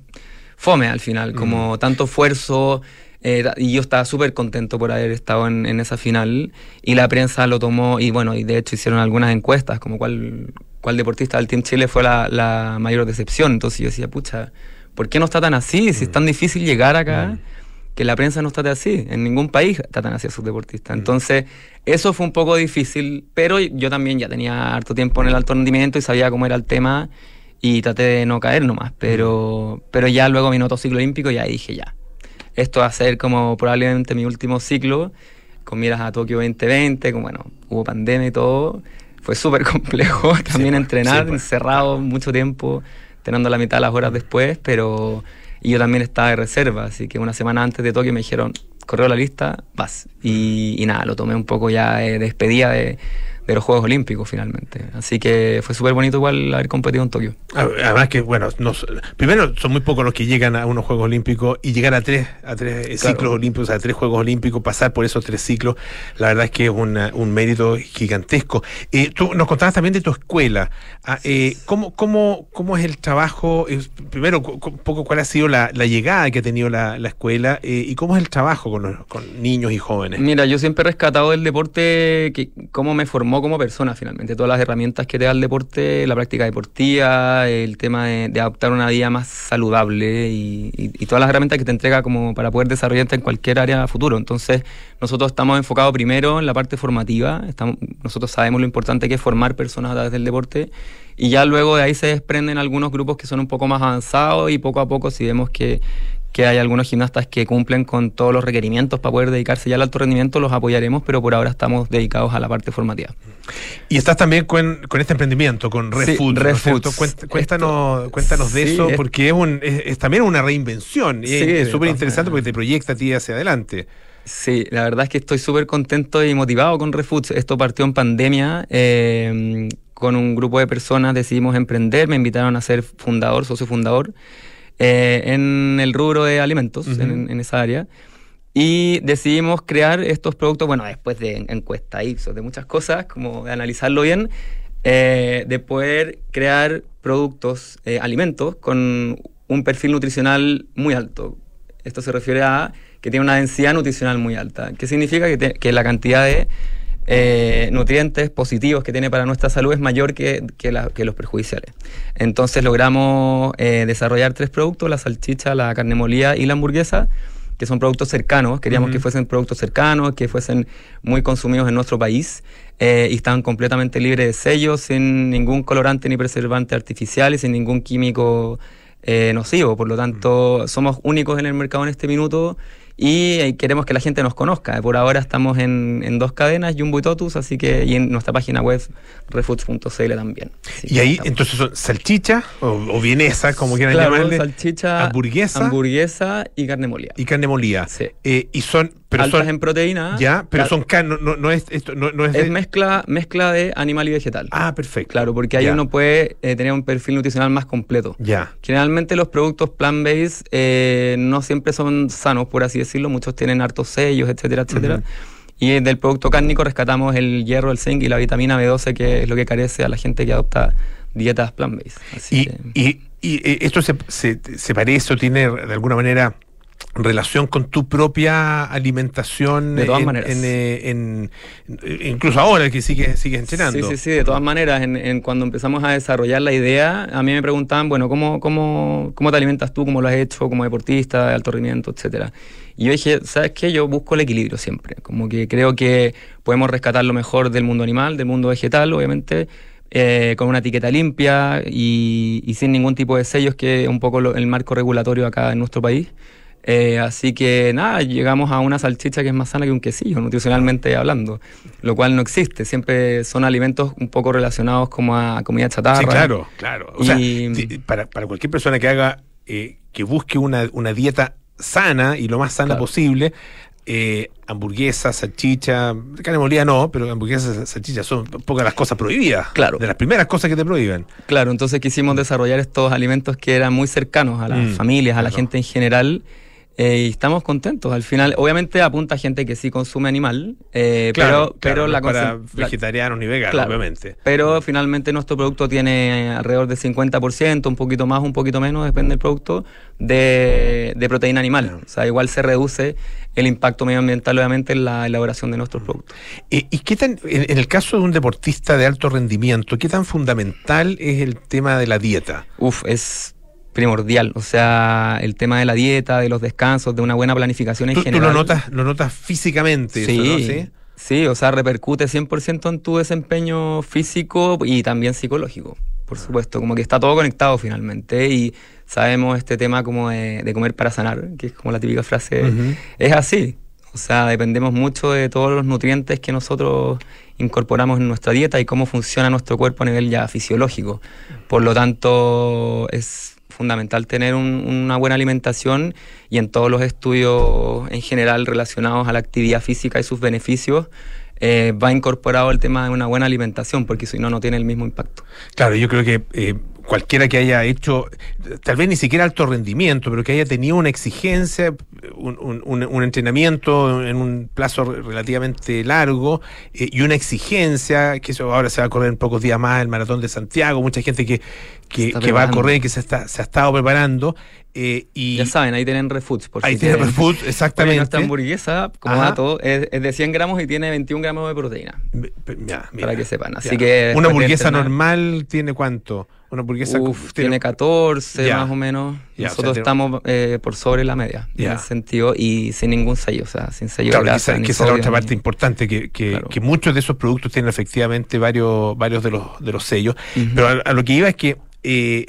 fome al final, como tanto esfuerzo. eh, y yo estaba súper contento por haber estado en, en esa final. Y la prensa lo tomó, y bueno, y de hecho hicieron algunas encuestas, como cuál, cuál deportista del Team Chile fue la, la mayor decepción. Entonces yo decía, pucha, ¿por qué no está tan así? Si es tan difícil llegar acá, que la prensa no está tan así. En ningún país tratan así a sus deportistas. Entonces, eso fue un poco difícil, pero yo también ya tenía harto tiempo en el alto rendimiento y sabía cómo era el tema y traté de no caer nomás. Pero, pero ya luego vino otro ciclo olímpico y ahí dije ya. Esto va a ser como probablemente mi último ciclo, con miras a Tokio 2020, como bueno, hubo pandemia y todo. Fue súper complejo también entrenar, encerrado mucho tiempo, teniendo la mitad de las horas después, pero y yo también estaba de reserva, así que una semana antes de Tokio me dijeron, correo la lista, vas. Y, y nada, lo tomé un poco ya de despedida de, de los Juegos Olímpicos finalmente. Así que fue súper bonito igual haber competido en Tokio. Además que, bueno, nos- primero son muy pocos los que llegan a unos Juegos Olímpicos y llegar a tres, a tres Claro. ciclos olímpicos, a tres Juegos Olímpicos, pasar por esos tres ciclos, la verdad es que es una- un mérito gigantesco. Eh, tú nos contabas también de tu escuela. Ah, eh, ¿cómo, cómo, ¿Cómo es el trabajo? Eh, primero, un poco cuál ha sido la, la llegada que ha tenido la, la escuela eh, y cómo es el trabajo con, los- con niños y jóvenes. Mira, yo siempre he rescatado del deporte que, cómo me formó como persona finalmente. Todas las herramientas que te da el deporte, la práctica deportiva, el tema de, de adoptar una vida más saludable y, todas las herramientas que te entrega como para poder desarrollarte en cualquier área futuro. Entonces, nosotros estamos enfocados primero en la parte formativa. Estamos, nosotros sabemos lo importante que es formar personas a través del deporte y ya luego de ahí se desprenden algunos grupos que son un poco más avanzados y poco a poco si vemos que, que hay algunos gimnastas que cumplen con todos los requerimientos para poder dedicarse ya al alto rendimiento, los apoyaremos, pero por ahora estamos dedicados a la parte formativa. Y estás también con, con este emprendimiento, con Sí, ReFood. ¿no. Cuént- Cuéntanos, cuéntanos de sí, eso, es- porque es, un, es, es también una reinvención. y Sí, es- súper interesante porque te proyecta a ti hacia adelante. Sí, la verdad es que estoy súper contento y motivado con Refoods. Esto partió en pandemia. eh, con un grupo de personas decidimos emprender. Me invitaron a ser fundador, socio fundador, eh, en el rubro de alimentos, en, en esa área. Y decidimos crear estos productos, bueno, después de encuesta Ipsos, de muchas cosas, como de analizarlo bien, eh, de poder crear productos, eh, alimentos, con un perfil nutricional muy alto. Esto se refiere a que tiene una densidad nutricional muy alta. ¿Qué significa? Que, te- que la cantidad de eh, nutrientes positivos que tiene para nuestra salud es mayor que, que la- que los perjudiciales. Entonces logramos eh, desarrollar tres productos, la salchicha, la carne molida y la hamburguesa, que son productos cercanos, queríamos que fuesen productos cercanos, que fuesen muy consumidos en nuestro país eh, y estaban completamente libres de sellos, sin ningún colorante ni preservante artificial y sin ningún químico eh, nocivo. Por lo tanto, somos únicos en el mercado en este minuto y eh, queremos que la gente nos conozca. Por ahora estamos en, en dos cadenas, Jumbo y Totus, así que y en nuestra página web refoods.cl también. Así Y ahí, estamos. entonces, son salchicha o, o vienesa, como quieran Claro, llamarle. salchicha, hamburguesa hamburguesa y carne molida. y carne molida. Sí. Eh, y son, pero Altas son, en proteína. ya, pero son carne, no, no es esto, no, no es, Es de- mezcla, mezcla de animal y vegetal. Ah, perfecto. Claro, porque ahí Ya. uno puede eh, tener un perfil nutricional más completo. Ya. Generalmente los productos plant-based eh, no siempre son sanos, por así decirlo. Muchos tienen hartos sellos, etcétera, etcétera. Y del producto cárnico rescatamos el hierro, el zinc y la vitamina B12, que es lo que carece a la gente que adopta dietas plant-based. Así Y, que- y, y, eh, esto se, se, se parece o tiene de alguna manera relación con tu propia alimentación De todas en- maneras. en, eh, en- incluso ahora que sigues sigues entrenando Sí, sí, sí, de todas maneras, en, en cuando empezamos a desarrollar la idea, a mí me preguntaban, bueno, ¿cómo, cómo, cómo te alimentas tú? ¿Cómo lo has hecho como deportista de alto rendimiento, etcétera? Y yo dije, ¿sabes qué? Yo busco el equilibrio siempre. Como que creo que podemos rescatar lo mejor del mundo animal, del mundo vegetal, obviamente, eh, con una etiqueta limpia y, y sin ningún tipo de sellos, que es un poco lo- el marco regulatorio acá en nuestro país. Eh, así que nada, llegamos a una salchicha que es más sana que un quesillo, nutricionalmente hablando, lo cual no existe. Siempre son alimentos un poco relacionados como a comida chatarra. Sí, claro, claro. O sea, para, para cualquier persona que haga, eh, que busque una, una dieta sana y lo más sana Claro. posible, eh, hamburguesa, salchicha, carne molida no, pero hamburguesas, salchicha son pocas las cosas prohibidas. Claro. De las primeras cosas que te prohíben. Claro, entonces quisimos desarrollar estos alimentos que eran muy cercanos a las Mm, familias, a la gente en general. Eh, y estamos contentos. Al final, obviamente apunta a gente que sí consume animal, eh, Claro, pero, pero claro, no la es para vegetarianos ni veganos, Claro. obviamente. Pero finalmente nuestro producto tiene alrededor del 50%, un poquito más, un poquito menos, depende del producto, de, de proteína animal. O sea, igual se reduce el impacto medioambiental, obviamente, en la elaboración de nuestros productos. ¿Y qué tan, en, en el caso de un deportista de alto rendimiento, qué tan fundamental es el tema de la dieta? Uf, es primordial. O sea, el tema de la dieta, de los descansos, de una buena planificación en Tú, tú general. lo notas, lo notas físicamente, eso, Sí, ¿no? ¿Sí? sí, o sea, repercute 100% en tu desempeño físico y también psicológico, por supuesto, como que está todo conectado finalmente y sabemos este tema como de, de comer para sanar, que es como la típica frase, es así, o sea, dependemos mucho de todos los nutrientes que nosotros incorporamos en nuestra dieta y cómo funciona nuestro cuerpo a nivel ya fisiológico, por lo tanto es fundamental tener un- una buena alimentación y en todos los estudios en general relacionados a la actividad física y sus beneficios eh, va incorporado el tema de una buena alimentación porque si no no tiene el mismo impacto. Claro, yo creo que eh, cualquiera que haya hecho, tal vez ni siquiera alto rendimiento, pero que haya tenido una exigencia, un, un- un- un entrenamiento en un plazo re- relativamente largo eh, y una exigencia, que eso ahora se va a correr en pocos días más el maratón de Santiago, mucha gente que, que, que va a correr, que se, está, se ha estado preparando. Eh, y Ya saben, ahí tienen Refoods. Por ahí si tiene quieren. Refood, Oye, exactamente. nuestra hamburguesa, como Ajá. dato, es, es de 100 gramos y tiene 21 gramos de proteína. Ya, mira, para que sepan. Así ya. que Una hamburguesa normal tiene cuánto? Una hamburguesa Uf, tiene 14 Ya. más o menos. Nosotros o sea, estamos eh, por sobre la media en ese sentido y sin ningún sello, o sea, sin sello Claro, de grasa, ni que esa es la otra ni- parte importante, que, que- Claro. que muchos de esos productos tienen efectivamente varios, varios de los, de los sellos. Pero a, a lo que iba es que eh,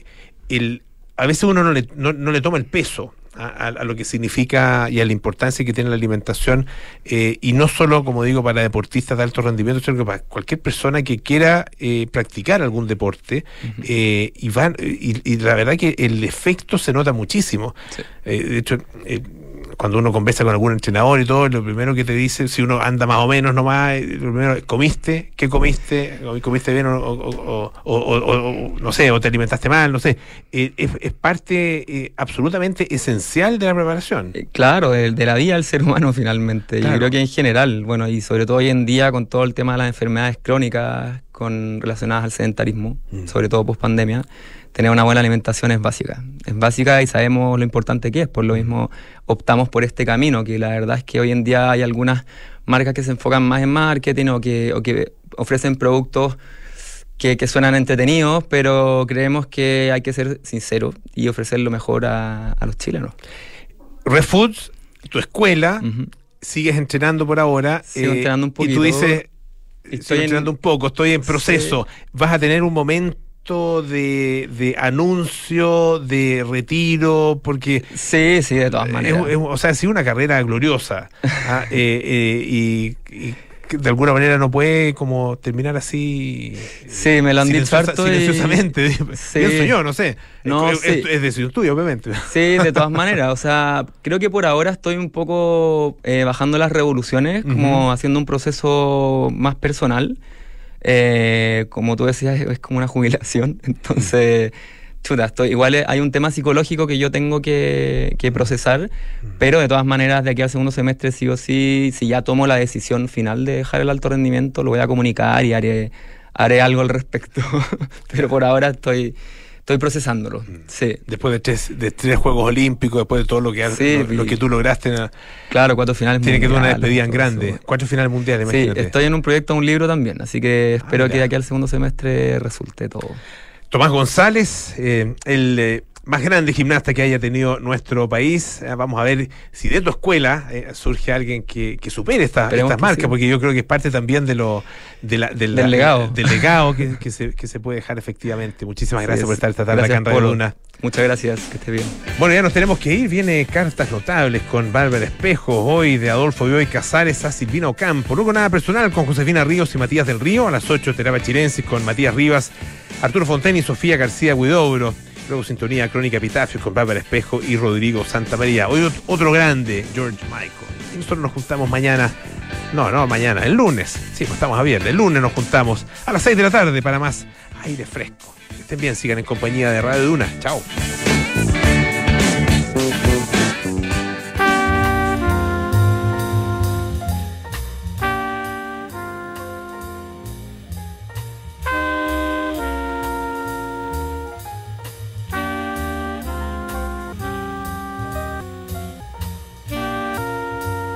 el, a veces uno no le, no, no le toma el peso a, lo que significa y a la importancia que tiene la alimentación, eh, y no solo, como digo, para deportistas de alto rendimiento, sino que para cualquier persona que quiera eh, practicar algún deporte, eh, y, van, y, y la verdad que el efecto se nota muchísimo. Eh, de hecho, cuando uno conversa con algún entrenador y todo, lo primero que te dice, si uno anda más o menos nomás, lo primero, ¿comiste? ¿Qué comiste? ¿O ¿Comiste bien o, o- o- o- o- o- no sé, o te alimentaste mal? No sé. Eh, es, es parte eh, absolutamente esencial de la preparación. Eh, Claro, de, de la vida del ser humano finalmente. Claro. Yo creo que en general, bueno, y sobre todo hoy en día con todo el tema de las enfermedades crónicas con, relacionadas al sedentarismo, Mm. sobre todo post pandemia, tener una buena alimentación es básica. Es básica y sabemos lo importante que es. Por lo mismo optamos por este camino, que la verdad es que hoy en día hay algunas marcas que se enfocan más en marketing o que, o que ofrecen productos que, que suenan entretenidos, pero creemos que hay que ser sincero y ofrecer lo mejor a, a los chilenos. Refoods tu escuela, sigues entrenando por ahora. Sigo eh, entrenando un Y tú poquito. dices, Estoy estoy en- entrenando un poco, estoy en proceso. ¿Vas a tener un momento de, de anuncio, de retiro? Porque... Sí, sí, de todas maneras. es- o sea, ha sido una carrera gloriosa. ah, eh, eh, y, de alguna manera no puede como terminar así... Sí, me lo han dicho silenciosa- harto y- silenciosamente. Sí. Pienso yo, no sé. No, es, sí. es- es decisión tuya, obviamente. Sí, de todas maneras. O sea, creo que por ahora estoy un poco eh, bajando las revoluciones, como haciendo un proceso más personal. Eh, como tú decías, es como una jubilación. Entonces, chuta, estoy, igual hay un tema psicológico que yo tengo que, que procesar, pero de todas maneras, de aquí al segundo semestre, sí o sí, si ya tomo la decisión final de dejar el alto rendimiento, lo voy a comunicar y haré, haré algo al respecto. pero por ahora estoy, estoy procesándolo. Sí. Después de tres, de tres Juegos Olímpicos, después de todo lo que, Sí, lo, lo que tú lograste, ¿no? Claro, cuatro finales tiene que ser una mundiales, despedida en grande. eso. Cuatro finales mundiales, Sí, imagínate. estoy en un proyecto, un libro también, así que espero Ah, que ya. de aquí al segundo semestre resulte todo. Tomás González, eh, el eh, más grande gimnasta que haya tenido nuestro país. Eh, vamos a ver si de tu escuela eh, surge alguien que, que supere esta- estas que marcas, sí. porque yo creo que es parte también de lo, de la- de la- Del legado. del legado que, que se, que se puede dejar efectivamente. Muchísimas gracias Sí, por es- estar esta tarde acá gracias, en Radio Polo. Luna. Muchas gracias, que esté bien. Bueno, ya nos tenemos que ir. Viene Cartas Notables con Bárbara Espejo, hoy de Adolfo Bioy Casares a Silvina Ocampo. Luego nada personal con Josefina Ríos y Matías del Río. A las 8 Terapa Chilensis con Matías Rivas, Arturo Fontaine y Sofía García Huidobro. Luego Sintonía Crónica Epitafios con Bárbara Espejo y Rodrigo Santa María. Hoy ot- otro grande, George Michael. Y nosotros nos juntamos mañana. No, no, mañana, el lunes. Sí, pues estamos a viernes. El lunes nos juntamos a las 6 de la tarde para más aire fresco. Que estén bien, sigan en compañía de Radio Duna. Chao.